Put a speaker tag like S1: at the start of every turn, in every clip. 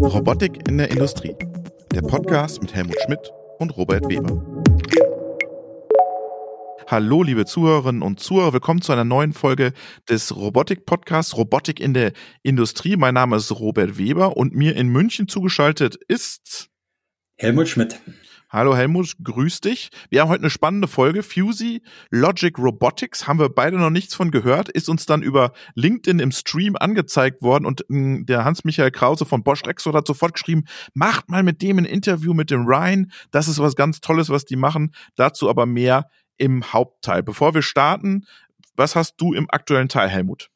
S1: Robotik in der Industrie. Der Podcast mit Helmut Schmidt und Robert Weber. Hallo, liebe Zuhörerinnen und Zuhörer, willkommen zu einer neuen Folge des Robotik-Podcasts Robotik in der Industrie. Mein Name ist Robert Weber und mir in München zugeschaltet ist
S2: Helmut Schmidt.
S1: Hallo Helmut, grüß dich. Wir haben heute eine spannende Folge. Fusey Logic Robotics haben wir beide noch nichts von gehört, ist uns dann über LinkedIn im Stream angezeigt worden und hm, der Hans-Michael Krause von Bosch Rexroth hat sofort geschrieben, macht mal mit dem ein Interview mit dem Ryan. Das ist was ganz Tolles, was die machen. Dazu aber mehr im Hauptteil. Bevor wir starten, was hast du im aktuellen Teil, Helmut?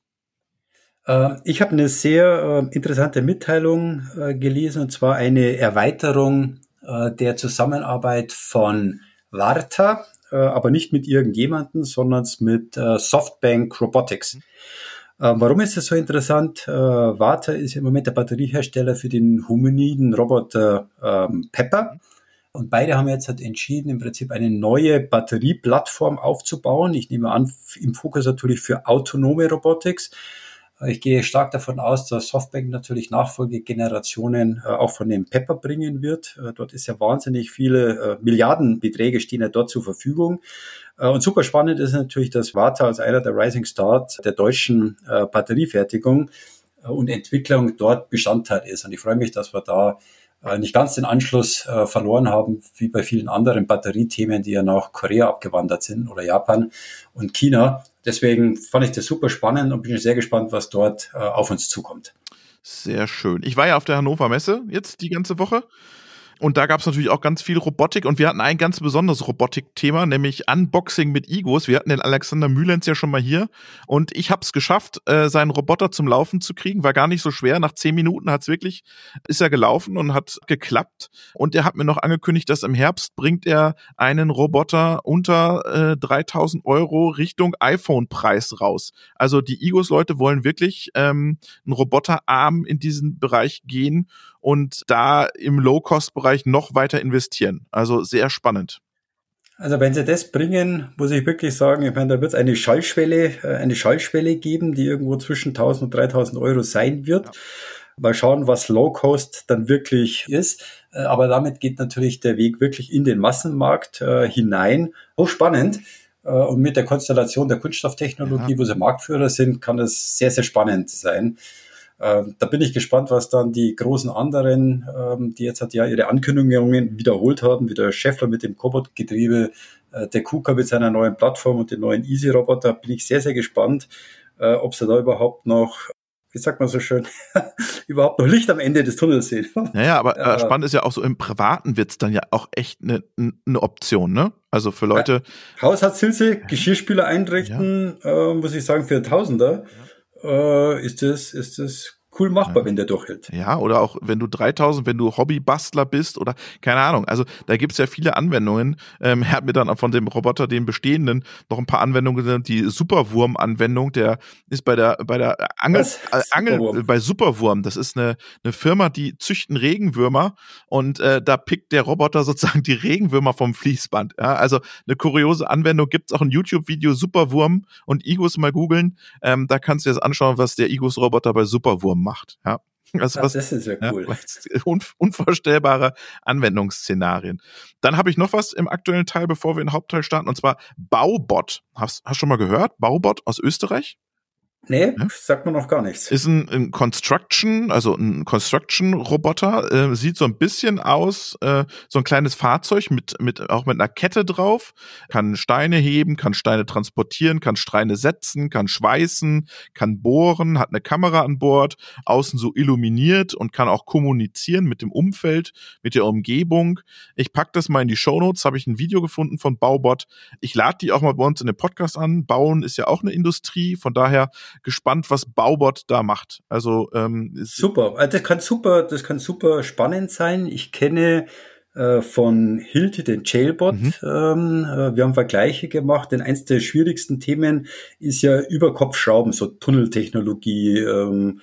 S2: Äh, ich habe eine sehr äh, interessante Mitteilung äh, gelesen, und zwar eine Erweiterung äh, der Zusammenarbeit von Varta, äh, aber nicht mit irgendjemanden, sondern mit äh, Softbank Robotics. Warum ist das so interessant? Varta ist im Moment der Batteriehersteller für den hominiden Roboter ähm, Pepper. Und beide haben jetzt halt entschieden, im Prinzip eine neue Batterieplattform aufzubauen. Ich nehme an, im Fokus natürlich für autonome Robotics. Ich gehe stark davon aus, dass Softbank natürlich Nachfolgegenerationen äh, auch von dem Pepper bringen wird. Äh, dort ist ja wahnsinnig viele äh, Milliardenbeträge stehen ja dort zur Verfügung. Und super spannend ist natürlich, dass Warta als einer der Rising Stars der deutschen Batteriefertigung und Entwicklung dort Bestandteil ist. Und ich freue mich, dass wir da nicht ganz den Anschluss verloren haben, wie bei vielen anderen Batteriethemen, die ja nach Korea abgewandert sind oder Japan und China. Deswegen fand ich das super spannend und bin sehr gespannt, was dort äh, auf uns zukommt.
S1: Sehr schön. Ich war ja auf der Hannover Messe jetzt die ganze Woche und da gab es natürlich auch ganz viel Robotik und wir hatten ein ganz besonderes Robotik-Thema, nämlich Unboxing mit Igos. Wir hatten den Alexander Mühlens ja schon mal hier und ich habe es geschafft, äh, seinen Roboter zum Laufen zu kriegen. War gar nicht so schwer. Nach zehn Minuten hat's wirklich, ist er gelaufen und hat geklappt. Und er hat mir noch angekündigt, dass im Herbst bringt er einen Roboter unter äh, 3000 Euro Richtung iPhone-Preis raus. Also die Igos-Leute wollen wirklich ähm, einen Roboterarm in diesen Bereich gehen und da im Low-Cost-Bereich noch weiter investieren. Also sehr spannend.
S2: Also wenn sie das bringen, muss ich wirklich sagen, ich meine, da wird es eine Schallschwelle, äh, eine Schallschwelle geben, die irgendwo zwischen 1000 und 3000 Euro sein wird. Ja. Mal schauen, was Low Cost dann wirklich ist. Äh, aber damit geht natürlich der Weg wirklich in den Massenmarkt äh, hinein. Hochspannend. Äh, und mit der Konstellation der Kunststofftechnologie, ja. wo sie Marktführer sind, kann das sehr, sehr spannend sein. Ähm, da bin ich gespannt, was dann die großen anderen, ähm, die jetzt halt ja ihre Ankündigungen wiederholt haben, wie der Scheffler mit dem Cobot-Getriebe, äh, der KUKA mit seiner neuen Plattform und den neuen Easy-Roboter, bin ich sehr, sehr gespannt, äh, ob sie da überhaupt noch wie sagt man so schön, überhaupt noch Licht am Ende des Tunnels sehen.
S1: Naja, aber äh, spannend ist ja auch so, im Privaten wird's dann ja auch echt eine ne Option, ne? Also für Leute.
S2: Ja, Haushaltshilfe, Geschirrspüler einrichten, ja. äh, muss ich sagen, für Tausender. Ja äh, ist das, ist das cool machbar, ja. wenn der durchhält.
S1: Ja, oder auch wenn du 3000, wenn du Hobbybastler bist oder keine Ahnung. Also da gibt's ja viele Anwendungen. Ähm, er hat mir dann von dem Roboter, den bestehenden, noch ein paar Anwendungen genannt. Die Superwurm-Anwendung, der ist bei der bei der Angel, äh, Angel Superwurm. bei Superwurm. Das ist eine, eine Firma, die züchten Regenwürmer und äh, da pickt der Roboter sozusagen die Regenwürmer vom Fließband. Ja, also eine kuriose Anwendung gibt's auch ein YouTube-Video Superwurm und Igos mal googeln. Ähm, da kannst du dir das anschauen, was der Igos-Roboter bei Superwurm macht. Ja.
S2: Also was, das ist ja cool.
S1: Ja, unvorstellbare Anwendungsszenarien. Dann habe ich noch was im aktuellen Teil, bevor wir in den Hauptteil starten, und zwar Baubot. Hast du schon mal gehört? Baubot aus Österreich?
S2: Nee, ja? sagt man noch gar nichts.
S1: Ist ein, ein Construction, also ein Construction-Roboter, äh, sieht so ein bisschen aus, äh, so ein kleines Fahrzeug mit, mit, auch mit einer Kette drauf, kann Steine heben, kann Steine transportieren, kann Steine setzen, kann schweißen, kann bohren, hat eine Kamera an Bord, außen so illuminiert und kann auch kommunizieren mit dem Umfeld, mit der Umgebung. Ich pack das mal in die Shownotes, habe ich ein Video gefunden von Baubot. Ich lade die auch mal bei uns in den Podcast an. Bauen ist ja auch eine Industrie, von daher gespannt, was Baubot da macht. Also ähm,
S2: super, also das kann super, das kann super spannend sein. Ich kenne äh, von Hilti den Jailbot. Mhm. Ähm, äh, wir haben Vergleiche gemacht, denn eins der schwierigsten Themen ist ja Überkopfschrauben, so Tunneltechnologie. Ähm,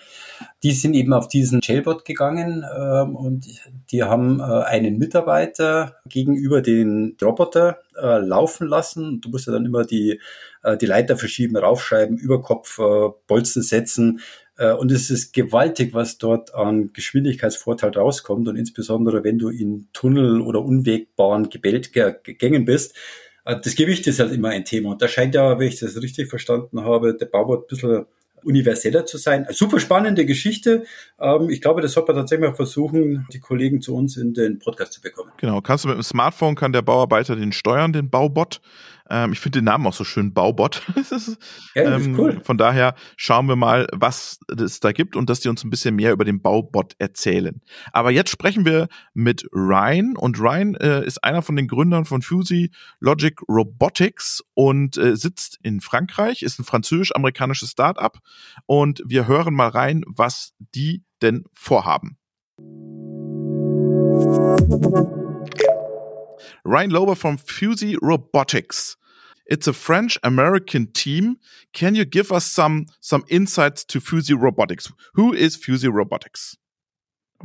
S2: die sind eben auf diesen Jailbot gegangen ähm, und die haben äh, einen Mitarbeiter gegenüber den Roboter äh, laufen lassen. Du musst ja dann immer die, äh, die Leiter verschieben, raufschreiben, Überkopf, äh, Bolzen setzen. Äh, und es ist gewaltig, was dort an Geschwindigkeitsvorteil rauskommt. Und insbesondere, wenn du in Tunnel oder unwegbaren Gängen bist, äh, das Gewicht ist halt immer ein Thema. Und da scheint ja, wenn ich das richtig verstanden habe, der Baubot ein bisschen universeller zu sein. Super spannende Geschichte. Ähm, ich glaube, das sollte man tatsächlich mal versuchen, die Kollegen zu uns in den Podcast zu bekommen.
S1: Genau, kannst du mit dem Smartphone, kann der Bauarbeiter den steuern, den Baubot. Ähm, ich finde den Namen auch so schön, Baubot. ist, ja, das ähm, ist cool. Von daher schauen wir mal, was es da gibt und dass die uns ein bisschen mehr über den Baubot erzählen. Aber jetzt sprechen wir mit Ryan und Ryan äh, ist einer von den Gründern von Fusey Logic Robotics und äh, sitzt in Frankreich, ist ein französisch-amerikanisches Startup und wir hören mal rein, was die denn vorhaben. Ryan Lober from Fusey Robotics. It's a French American team. Can you give us some some insights to Fuzzy Robotics? Who is Fuzzy Robotics?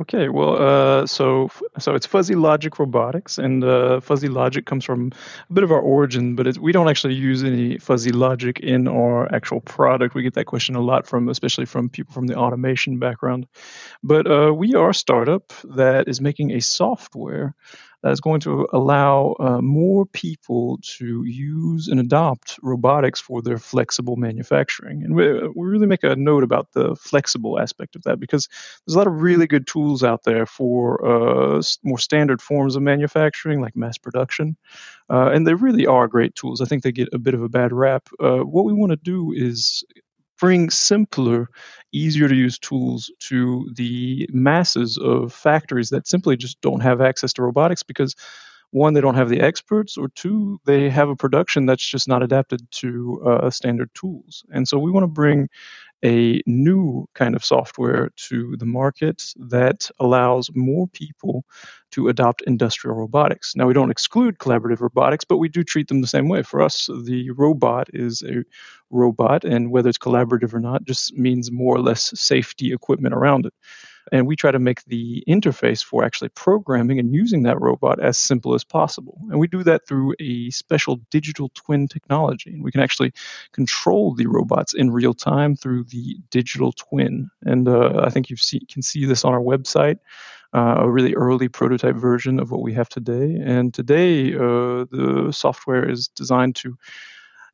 S3: Okay, well, uh, so so it's fuzzy logic robotics, and uh, fuzzy logic comes from a bit of our origin, but we don't actually use any fuzzy logic in our actual product. We get that question a lot from, especially from people from the automation background. But uh, we are a startup that is making a software that is going to allow uh, more people to use and adopt robotics for their flexible manufacturing. And we, we really make a note about the flexible aspect of that because there's a lot of really good tools out there for uh, more standard forms of manufacturing, like mass production. Uh, and they really are great tools. I think they get a bit of a bad rap. Uh, what we want to do is bring simpler, easier to use tools to the masses of factories that simply just don't have access to robotics because one, they don't have the experts, or two, they have a production that's just not adapted to uh, standard tools. And so we want to bring a new kind of software to the market that allows more people to adopt industrial robotics. Now, we don't exclude collaborative robotics, but we do treat them the same way. For us, the robot is a robot, and whether it's collaborative or not just means more or less safety equipment around it. And we try to make the interface for actually programming and using that robot as simple as possible. And we do that through a special digital twin technology. And we can actually control the robots in real time through the digital twin. And uh, I think you can see this on our website. Uh, a really early prototype version of what we have today. And today, uh, the software is designed to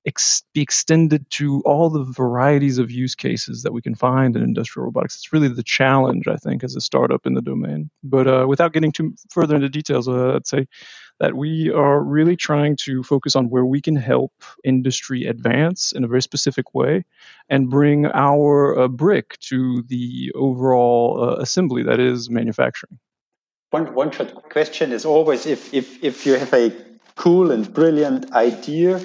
S3: ex- be extended to all the varieties of use cases that we can find in industrial robotics. It's really the challenge, I think, as a startup in the domain. But uh, without getting too further into details, uh, I'd say that we are really trying to focus on where we can help industry advance in a very specific way and bring our uh, brick to the overall uh, assembly that is manufacturing.
S4: One, one short question is always if, if, if you have a cool and brilliant idea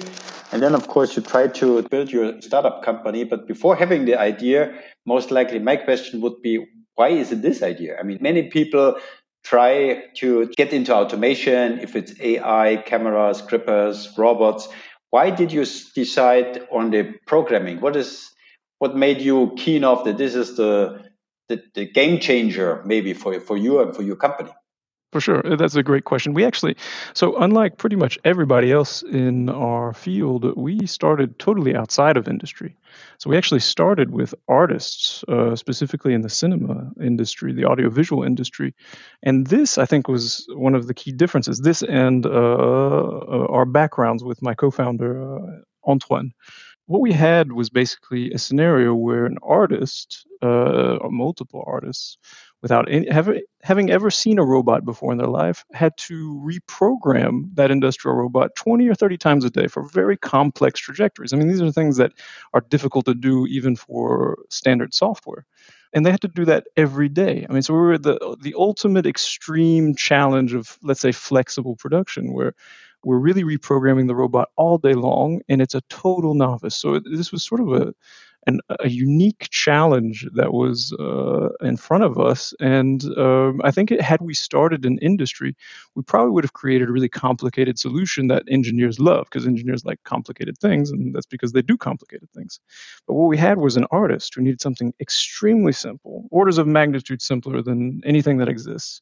S4: and then, of course, you try to build your startup company. But before having the idea, most likely my question would be, why is it this idea? I mean, many people try to get into automation, if it's AI, cameras, grippers, robots. Why did you decide on the programming? What is what made you keen off that this is the, the, the game changer maybe for, for you and for your company?
S3: For sure. That's a great question. We actually, so unlike pretty much everybody else in our field, we started totally outside of industry. So we actually started with artists, uh, specifically in the cinema industry, the audiovisual industry. And this, I think, was one of the key differences. This and uh, uh our backgrounds with my co founder, uh, Antoine what we had was basically a scenario where an artist, uh, or multiple artists, without any, having, having ever seen a robot before in their life, had to reprogram that industrial robot 20 or 30 times a day for very complex trajectories. I mean, these are things that are difficult to do even for standard software. And they had to do that every day. I mean, so we were the the ultimate extreme challenge of, let's say, flexible production, where we're really reprogramming the robot all day long, and it's a total novice. So this was sort of a an, a unique challenge that was uh, in front of us. And um, I think it, had we started an industry, we probably would have created a really complicated solution that engineers love because engineers like complicated things, and that's because they do complicated things. But what we had was an artist who needed something extremely simple, orders of magnitude simpler than anything that exists.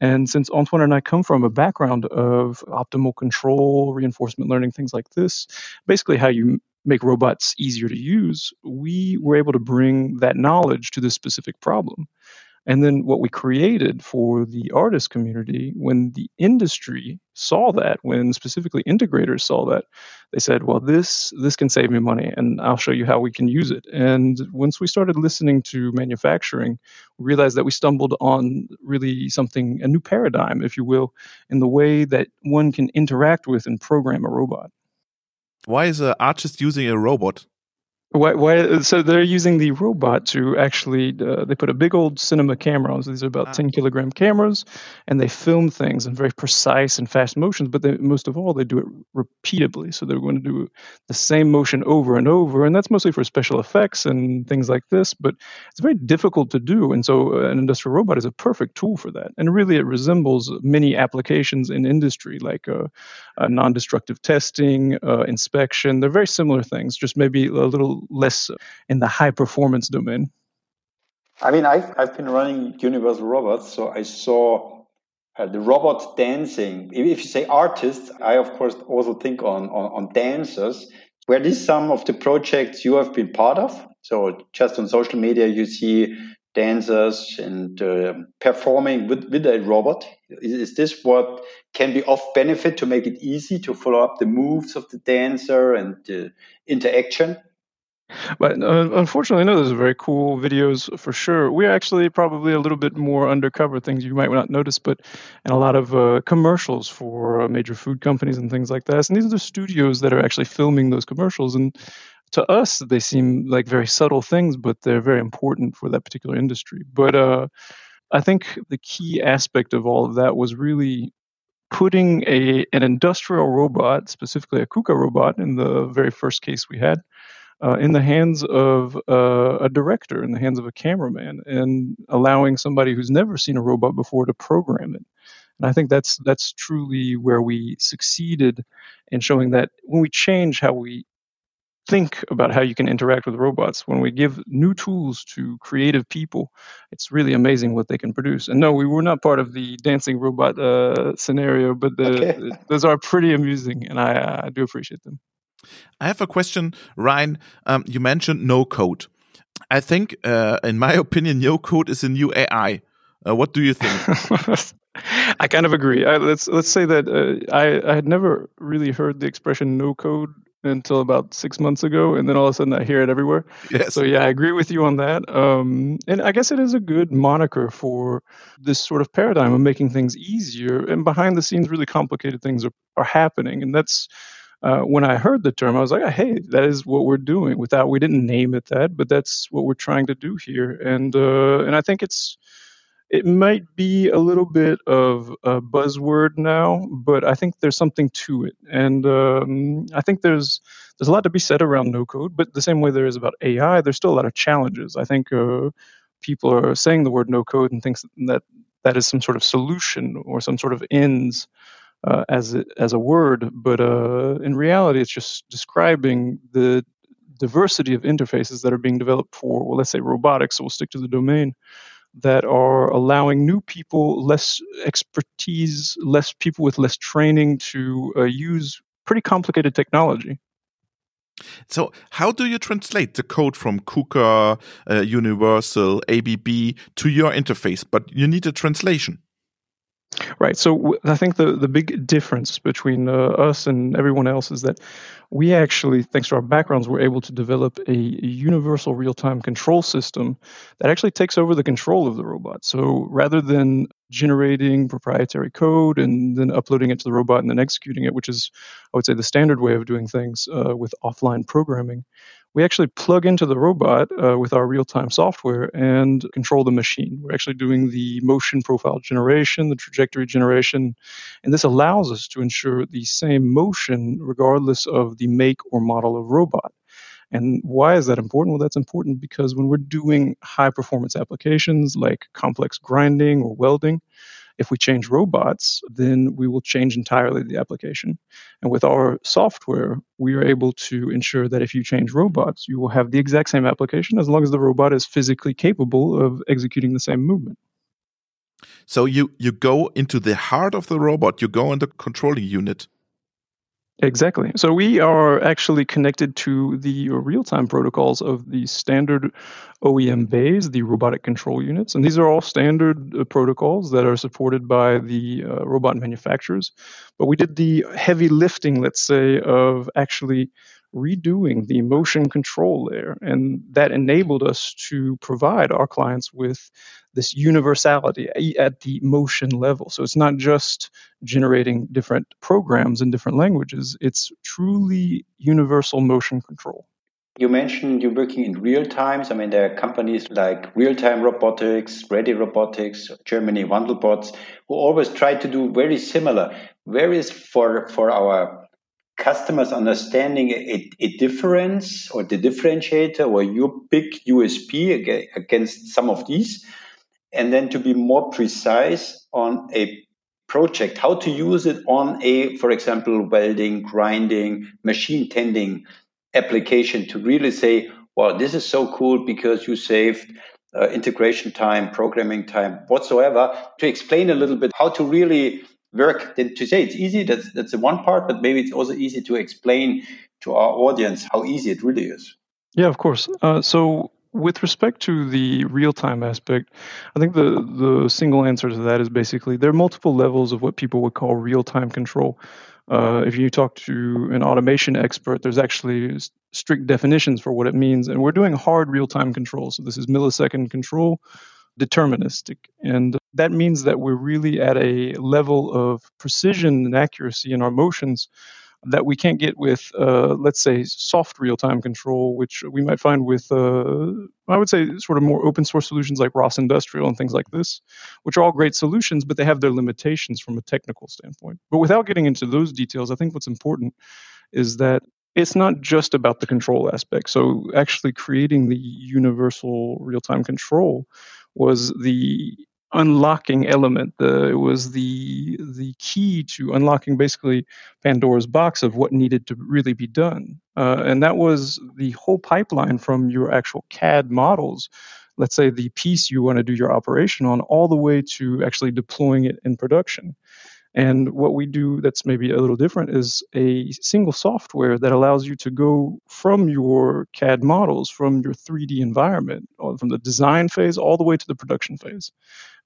S3: And since Antoine and I come from a background of optimal control, reinforcement learning, things like this, basically how you make robots easier to use, we were able to bring that knowledge to this specific problem. And then what we created for the artist community, when the industry saw that, when specifically integrators saw that, they said, "Well, this this can save me money, and I'll show you how we can use it." And once we started listening to manufacturing, we realized that we stumbled on really something a new paradigm, if you will, in the way that one can interact with and program a robot.
S1: Why is an artist using a robot?
S3: Why, why, so they're using the robot to actually uh, they put a big old cinema camera on. So these are about ah. 10 kilogram cameras, and they film things in very precise and fast motions. But they, most of all, they do it repeatedly. So they're going to do the same motion over and over, and that's mostly for special effects and things like this. But it's very difficult to do, and so uh, an industrial robot is a perfect tool for that. And really, it resembles many applications in industry, like uh, uh non-destructive testing, uh, inspection. They're very similar things, just maybe a little less in the high performance domain?
S4: I mean, I've, I've been running Universal Robots, so I saw uh, the robot dancing. If you say artists, I of course also think on, on, on dancers. Were these some of the projects you have been part of? So just on social media, you see dancers and uh, performing with, with a robot. Is, is, this what can be of benefit to make it easy to follow up the moves of the dancer and the interaction?
S3: But uh, unfortunately, no, those are very cool videos for sure. We're actually probably a little bit more undercover things you might not notice, but in a lot of uh, commercials for uh, major food companies and things like that. And these are the studios that are actually filming those commercials. And to us, they seem like very subtle things, but they're very important for that particular industry. But uh, I think the key aspect of all of that was really putting a an industrial robot, specifically a KUKA robot, in the very first case we had uh, in the hands of uh, a director, in the hands of a cameraman, and allowing somebody who's never seen a robot before to program it. And I think that's that's truly where we succeeded in showing that when we change how we think about how you can interact with robots, when we give new tools to creative people, it's really amazing what they can produce. And no, we were not part of the dancing robot uh, scenario, but the, okay. those are pretty amusing, and I, I do appreciate them.
S1: I have a question, Ryan. Um, you mentioned no code. I think, uh, in my opinion, no code is a new AI. Uh, what do you think?
S3: I kind of agree. I, let's let's say that uh, I I had never really heard the expression no code until about six months ago, and then all of a sudden I hear it everywhere. Yes. So yeah, I agree with you on that. Um, and I guess it is a good moniker for this sort of paradigm of making things easier. And behind the scenes, really complicated things are, are happening, and that's uh, when I heard the term, I was like, hey, that is what we're doing. Without we didn't name it that, but that's what we're trying to do here. And uh, and I think it's it might be a little bit of a buzzword now, but I think there's something to it. And um, I think there's there's a lot to be said around no code, but the same way there is about AI, there's still a lot of challenges. I think uh, people are saying the word no code and thinks that that is some sort of solution or some sort of ends uh, as a, as a word, but uh, in reality, it's just describing the diversity of interfaces that are being developed for, well, let's say robotics. So we'll stick to the domain that are allowing new people, less expertise, less people with less training to uh, use pretty complicated technology.
S1: So, how do you translate the code from KUKA, uh, Universal, ABB to your interface? But you need a translation.
S3: Right. So I think the, the big difference between uh, us and everyone else is that we actually, thanks to our backgrounds, were able to develop a, universal real time control system that actually takes over the control of the robot. So rather than generating proprietary code and then uploading it to the robot and then executing it, which is, I would say, the standard way of doing things uh, with offline programming, we actually plug into the robot uh, with our real time software and control the machine. We're actually doing the motion profile generation, the trajectory generation, and this allows us to ensure the same motion regardless of the make or model of robot. And why is that important? Well, that's important because when we're doing high performance applications like complex grinding or welding, if we change robots, then we will change entirely the application. And with our software, we are able to ensure that if you change robots, you will have the exact same application as long as the robot is physically capable of executing the same movement.
S1: So you you go into the heart of the robot, you go in the controlling unit.
S3: Exactly. So we are actually connected to the real time protocols of the standard OEM bays, the robotic control units. And these are all standard uh, protocols that are supported by the uh, robot manufacturers. But we did the heavy lifting, let's say, of actually redoing the motion control layer. And that enabled us to provide our clients with this universality at the motion level. So it's not just generating different programs in different languages, it's truly universal motion control.
S4: You mentioned you're working in real times. I mean, there are companies like Real Time Robotics, Ready Robotics, Germany Wandelbots, who always try to do very similar. Where is for for our customers understanding a, a difference or the differentiator or your big USP against some of these? And then to be more precise on a project, how to use it on a, for example, welding, grinding, machine tending application to really say, wow, this is so cool because you saved uh, integration time, programming time, whatsoever, to explain a little bit how to really work. To say it's easy, that's, that's the one part, but maybe it's also easy to explain to our audience how easy it really is.
S3: Yeah, of course. Uh, so with respect to the real time aspect, I think the, the single answer to that is basically there are multiple levels of what people would call real time control. Uh, if you talk to an automation expert, there's actually strict definitions for what it means. And we're doing hard real time control. So this is millisecond control, deterministic. And that means that we're really at a level of precision and accuracy in our motions that we can't get with, uh, let's say, soft real time control, which we might find with, uh, I would say, sort of more open source solutions like ROS Industrial and things like this, which are all great solutions, but they have their limitations from a technical standpoint. But without getting into those details, I think what's important is that it's not just about the control aspect. So, actually, creating the universal real time control was the unlocking element. The, it was the the key to unlocking basically Pandora's box of what needed to really be done, uh, and that was the whole pipeline from your actual CAD models. Let's say the piece you want to do your operation on, all the way to actually deploying it in production. And what we do that's maybe a little different is a single software that allows you to go from your CAD models, from your 3D environment, from the design phase all the way to the production phase,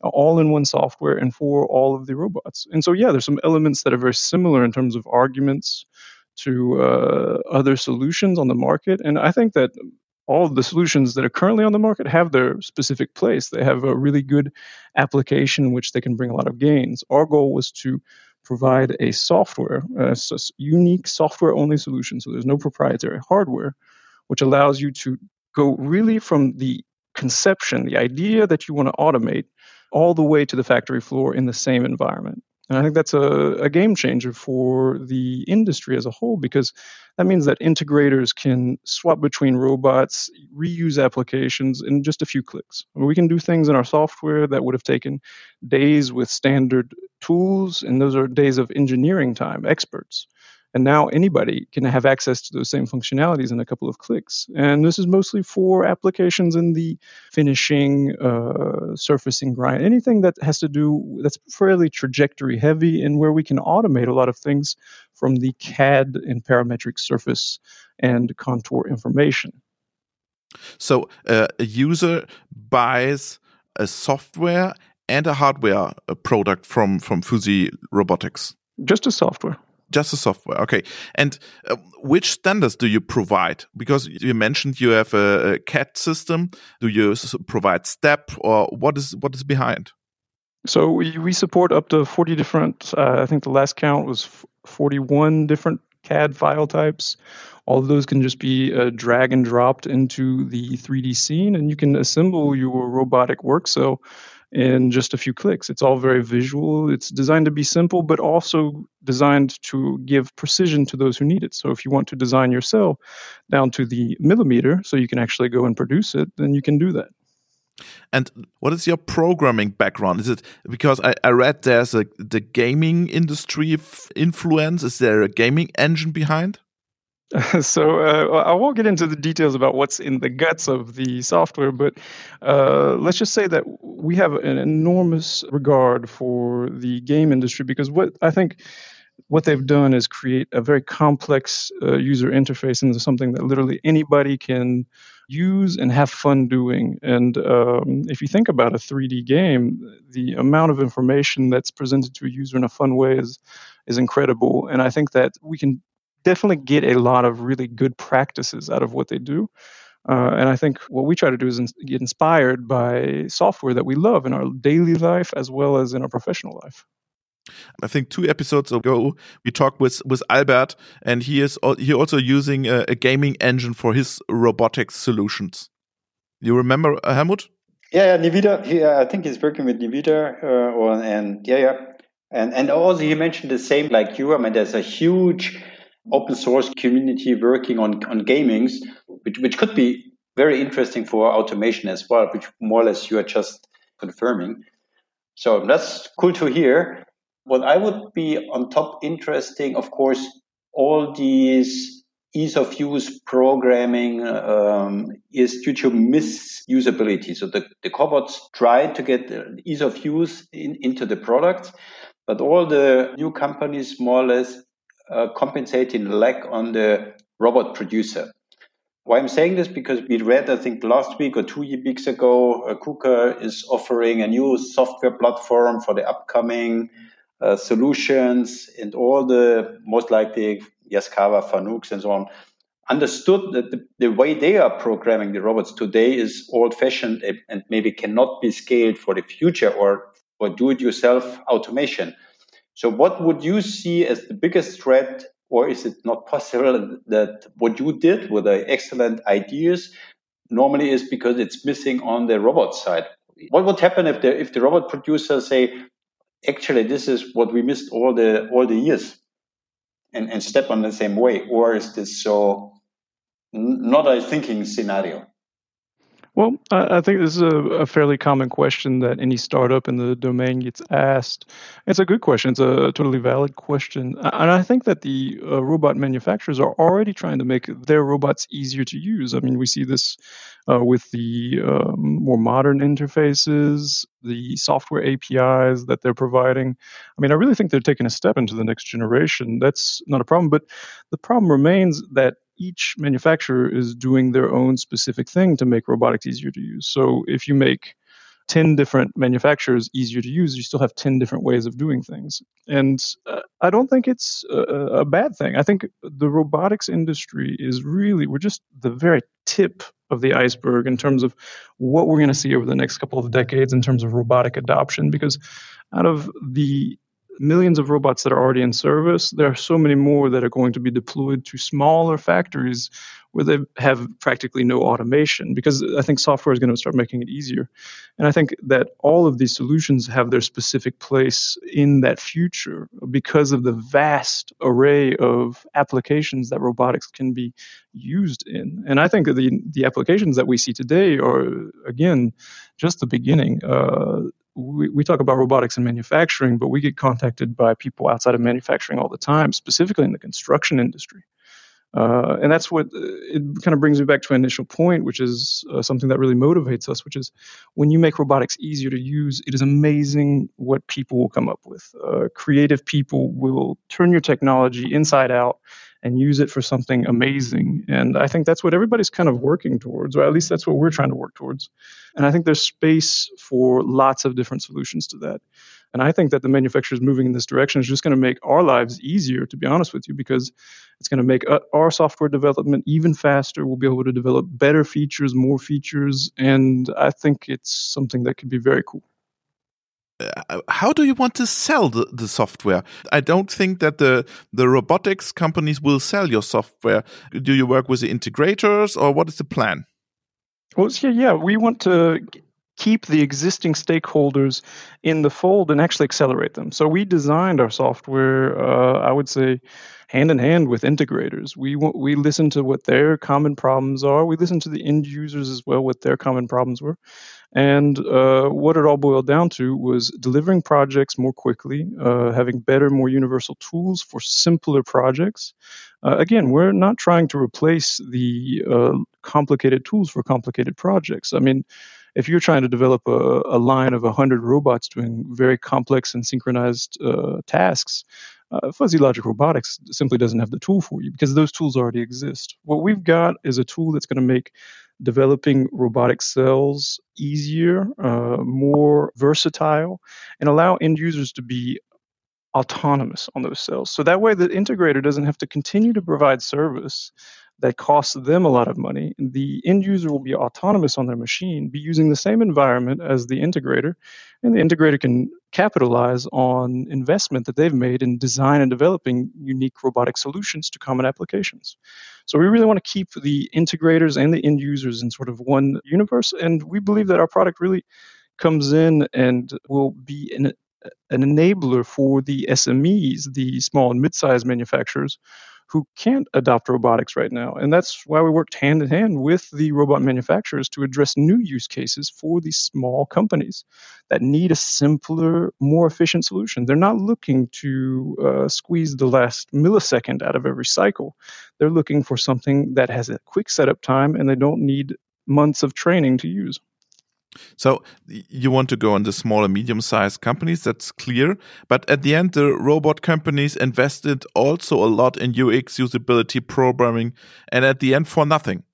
S3: all in one software and for all of the robots. And so, yeah, there's some elements that are very similar in terms of arguments to uh, other solutions on the market. And I think that all the solutions that are currently on the market have their specific place. They have a really good application in which they can bring a lot of gains. Our goal was to provide a software, a unique software only solution. So there's no proprietary hardware, which allows you to go really from the conception, the idea that you want to automate, all the way to the factory floor in the same environment. And I think that's a, a, game changer for the industry as a whole because that means that integrators can swap between robots, reuse applications in just a few clicks. We can do things in our software that would have taken days with standard tools, and those are days of engineering time, experts. And now anybody can have access to those same functionalities in a couple of clicks. And this is mostly for applications in the finishing, uh, surfacing, grind, anything that has to do that's fairly trajectory heavy and where we can automate a lot of things from the CAD and parametric surface and contour information.
S1: So uh, a user buys a software and a hardware uh, product from from Fuzzy Robotics.
S3: Just a software.
S1: Just the software. Okay. And uh, which standards do you provide? Because you mentioned you have a, a CAD system. Do you provide STEP or what is what is behind?
S3: So we, we support up to 40 different, uh, I think the last count was 41 different CAD file types. All of those can just be uh, drag and dropped into the 3D scene, and you can assemble your robotic work cell in just a few clicks. It's all very visual. It's designed to be simple, but also designed to give precision to those who need it. So if you want to design your cell down to the millimeter so you can actually go and produce it, then you can do that.
S1: And what is your programming background? Is it because I, I read there's a the gaming industry influence? Is there a gaming engine behind?
S3: so uh, I won't get into the details about what's in the guts of the software, but uh, let's just say that we have an enormous regard for the game industry because what I think what they've done is create a very complex uh, user interface into something that literally anybody can use and have fun doing. And um, if you think about a 3D game, the amount of information that's presented to a user in a fun way is is incredible. And I think that we can definitely get a lot of really good practices out of what they do. Uh, and I think what we try to do is in- get inspired by software that we love in our daily life as well as in our professional life.
S1: I think two episodes ago we talked with with Albert, and he is he also using a, a gaming engine for his robotics solutions. You remember uh, Helmut?
S4: Yeah, yeah, Nvidia. He, uh, I think he's working with Nvidia, uh, or, and yeah, yeah, and and also he mentioned the same like you. I mean, there's a huge open source community working on on gamings, which which could be very interesting for automation as well, which more or less you are just confirming. So that's cool to hear what I would be on top interesting, of course, all these ease of use programming um, is due to misusability. So the, the cobots try to get ease of use in, into the product, but all the new companies more or less uh, compensating lack on the robot producer. Why I'm saying this because we read, I think last week or two weeks ago, uh, KUKA is offering a new software platform for the upcoming uh, solutions and all the most likely Yaskawa, Fanucs, and so on understood that the, the, way they are programming the robots today is old fashioned and maybe cannot be scaled for the future or, or do it yourself automation. So, what would you see as the biggest threat, or is it not possible that what you did with the excellent ideas normally is because it's missing on the robot side? What would happen if the if the robot producers say actually this is what we missed all the all the years and, and step on the same way or is this so not a thinking scenario
S3: well, I think this is a, a, fairly common question that any startup in the domain gets asked. It's a good question. It's a totally valid question. And I think that the uh, robot manufacturers are already trying to make their robots easier to use. I mean, we see this uh, with the um, more modern interfaces, the software APIs that they're providing. I mean, I really think they're taking a step into the next generation. That's not a problem. But the problem remains that each manufacturer is doing their own specific thing to make robotics easier to use. So if you make 10 different manufacturers easier to use, you still have 10 different ways of doing things. And uh, I don't think it's a, a, bad thing. I think the robotics industry is really, we're just the very tip of the iceberg in terms of what we're going to see over the next couple of decades in terms of robotic adoption. Because out of the millions of robots that are already in service, there are so many more that are going to be deployed to smaller factories where they have practically no automation because I think software is going to start making it easier. And I think that all of these solutions have their specific place in that future because of the vast array of applications that robotics can be used in. And I think the, the applications that we see today are, again, just the beginning. Uh, we, we talk about robotics and manufacturing, but we get contacted by people outside of manufacturing all the time, specifically in the construction industry. Uh, and that's what uh, it kind of brings me back to an initial point, which is uh, something that really motivates us, which is when you make robotics easier to use, it is amazing what people will come up with. Uh, creative people will turn your technology inside out and use it for something amazing. And I think that's what everybody's kind of working towards, or at least that's what we're trying to work towards. And I think there's space for lots of different solutions to that. And I think that the manufacturers moving in this direction is just going to make our lives easier, to be honest with you, because it's going to make uh, our software development even faster. We'll be able to develop better features, more features. And I think it's something that could be very cool.
S1: Uh, how do you want to sell the, the software? I don't think that the the robotics companies will sell your software. Do you work with the integrators or what is the plan?
S3: Well, yeah, yeah, we want to keep the existing stakeholders in the fold and actually accelerate them. So we designed our software, uh, I would say, hand in hand with integrators. We we listen to what their common problems are. We listen to the end users as well, what their common problems were, and uh, what it all boiled down to was delivering projects more quickly, uh, having better, more universal tools for simpler projects. Uh, again, we're not trying to replace the uh, complicated tools for complicated projects. I mean, if you're trying to develop a, a line of 100 robots doing very complex and synchronized uh, tasks, Uh, fuzzy logic robotics simply doesn't have the tool for you because those tools already exist. What we've got is a tool that's going to make developing robotic cells easier, uh, more versatile, and allow end users to be autonomous on those cells. So that way, the integrator doesn't have to continue to provide service that costs them a lot of money. The end user will be autonomous on their machine, be using the same environment as the integrator, and the integrator can capitalize on investment that they've made in design and developing unique robotic solutions to common applications. So we really want to keep the integrators and the end users in sort of one universe, and we believe that our product really comes in and will be an, an enabler for the SMEs, the small and mid-sized manufacturers who can't adopt robotics right now. And that's why we worked hand in hand with the robot manufacturers to address new use cases for these small companies that need a simpler, more efficient solution. They're not looking to uh, squeeze the last millisecond out of every cycle. They're looking for something that has a quick setup time and they don't need months of training to use.
S1: So you want to go on the small and medium sized companies, that's clear. But at the end, the robot companies invested also a lot in UX, usability, programming, and at the end for nothing.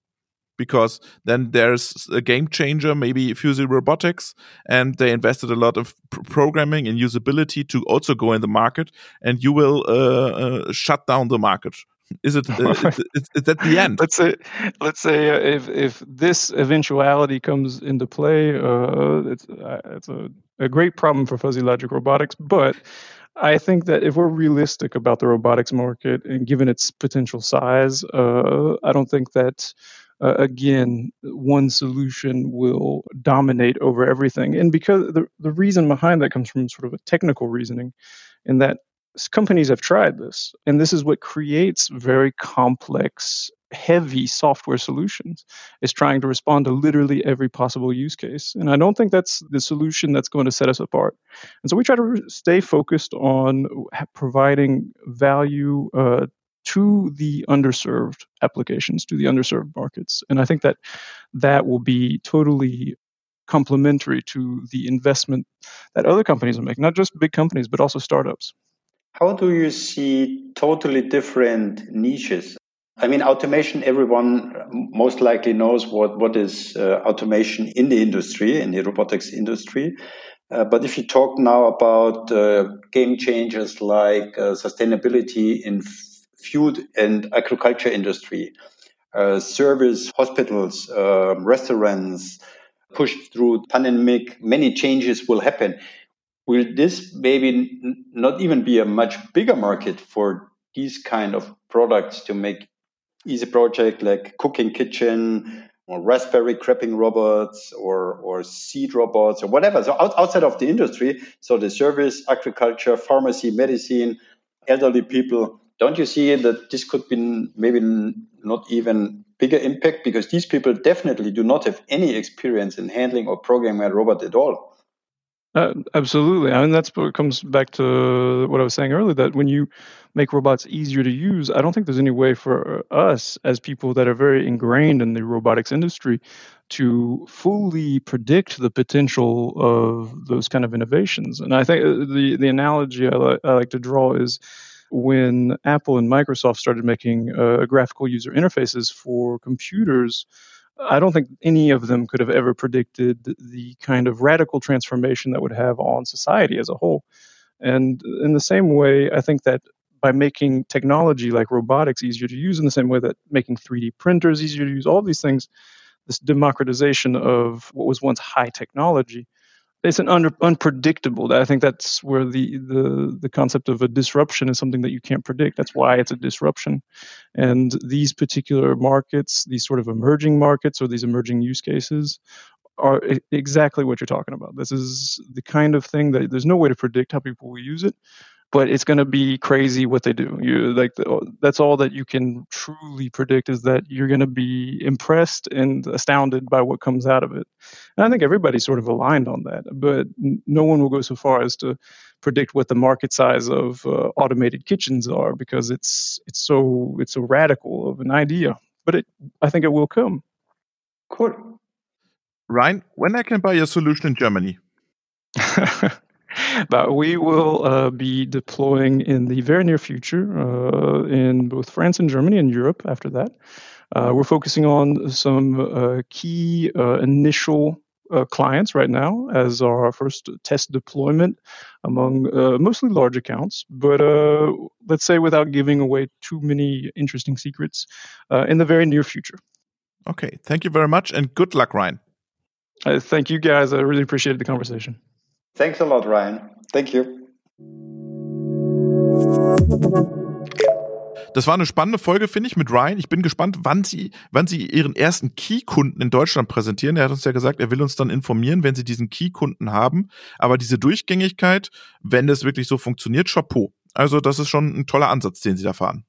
S1: Because then there's a game changer, maybe Fuzzy Robotics, and they invested a lot of pr programming and usability to also go in the market, and you will uh, uh, shut down the market is it? Uh, at the end.
S3: let's say, let's say uh, if if this eventuality comes into play, uh, it's uh, it's a, a great problem for fuzzy logic robotics. But I think that if we're realistic about the robotics market and given its potential size, uh, I don't think that. Uh, again, one solution will dominate over everything. And because the, the reason behind that comes from sort of a technical reasoning, in that companies have tried this, and this is what creates very complex, heavy software solutions. Is trying to respond to literally every possible use case, and I don't think that's the solution that's going to set us apart. And so we try to stay focused on providing value. Uh, to the underserved applications, to the underserved markets. And I think that that will be totally complementary to the investment that other companies are making, not just big companies, but also startups.
S4: How do you see totally different niches? I mean, automation, everyone most likely knows what, what is uh, automation in the industry, in the robotics industry. Uh, but if you talk now about uh, game changers like uh, sustainability in food and agriculture industry, uh, service, hospitals, uh, restaurants, pushed through pandemic, many changes will happen will this maybe not even be a much bigger market for these kind of products to make easy project like cooking kitchen or raspberry creping robots or or seed robots or whatever? So out, outside of the industry so the service agriculture pharmacy medicine elderly people don't you see that this could be maybe not even bigger impact? Because these people definitely do not have any experience in handling or programming a robot at all
S3: uh, absolutely. I mean, that's what comes back to what I was saying earlier that when you make robots easier to use, I don't think there's any way for us as people that are very ingrained in the robotics industry to fully predict the potential of those kind of innovations. And I think uh, the, the analogy I, li- I like to draw is when Apple and Microsoft started making uh, graphical user interfaces for computers I don't think any of them could have ever predicted the kind of radical transformation that would have on society as a whole. And in the same way, I think that by making technology like robotics easier to use, in the same way that making 3D printers easier to use, all these things, this democratization of what was once high technology it's an under, unpredictable. I think that's where the, the the concept of a disruption is something that you can't predict. That's why it's a disruption. And these particular markets, these sort of emerging markets or these emerging use cases, are exactly what you're talking about. This is the kind of thing that there's no way to predict how people will use it, but it's going to be crazy what they do. You like that's all that you can truly predict is that you're going to be impressed and astounded by what comes out of it. And I think everybody's sort of aligned on that, but no one will go so far as to predict what the market size of uh, automated kitchens are because it's it's so it's so radical of an idea. But it, I think it will come.
S4: Cool.
S1: Ryan, when I can buy your solution in Germany?
S3: but we will uh, be deploying in the very near future uh, in both France and Germany and Europe after that. Uh, we're focusing on some uh, key uh, initial uh, clients right now as our first test deployment among uh, mostly large accounts, but uh, let's say without giving away too many interesting secrets in the very near future.
S1: Okay, thank you very much and good luck, Ryan.
S3: thank you guys. I really appreciated the conversation.
S4: Thanks a lot, Ryan. Thank you.
S1: Das war eine spannende Folge, finde ich, mit Ryan. Ich bin gespannt, wann sie, wann sie ihren ersten Key-Kunden in Deutschland präsentieren. Er hat uns ja gesagt, er will uns dann informieren, wenn sie diesen Key-Kunden haben. Aber diese Durchgängigkeit, wenn das wirklich so funktioniert, Chapeau. Also, das ist schon ein toller Ansatz, den sie da fahren.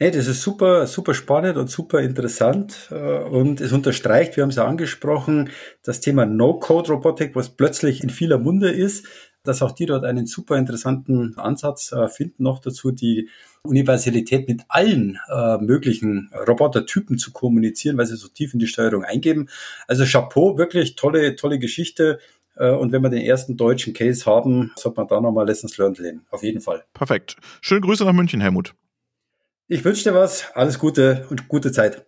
S2: Hey, das ist super, super spannend und super interessant. Äh, und es unterstreicht, wir haben es ja angesprochen, das Thema No-Code-Robotik, was plötzlich in vieler Munde ist dass auch die dort einen super interessanten Ansatz äh, finden. Noch dazu die Universalität mit allen äh, möglichen Robotertypen zu kommunizieren, weil sie so tief in die Steuerung eingeben. Also Chapeau, wirklich tolle, tolle Geschichte. Und wenn wir den ersten deutschen Case haben, sollte man da nochmal Lessons Learned lernen. Auf jeden Fall.
S1: Perfekt. Schöne Grüße nach München, Helmut.
S2: Ich wünsche dir was. Alles Gute und gute Zeit.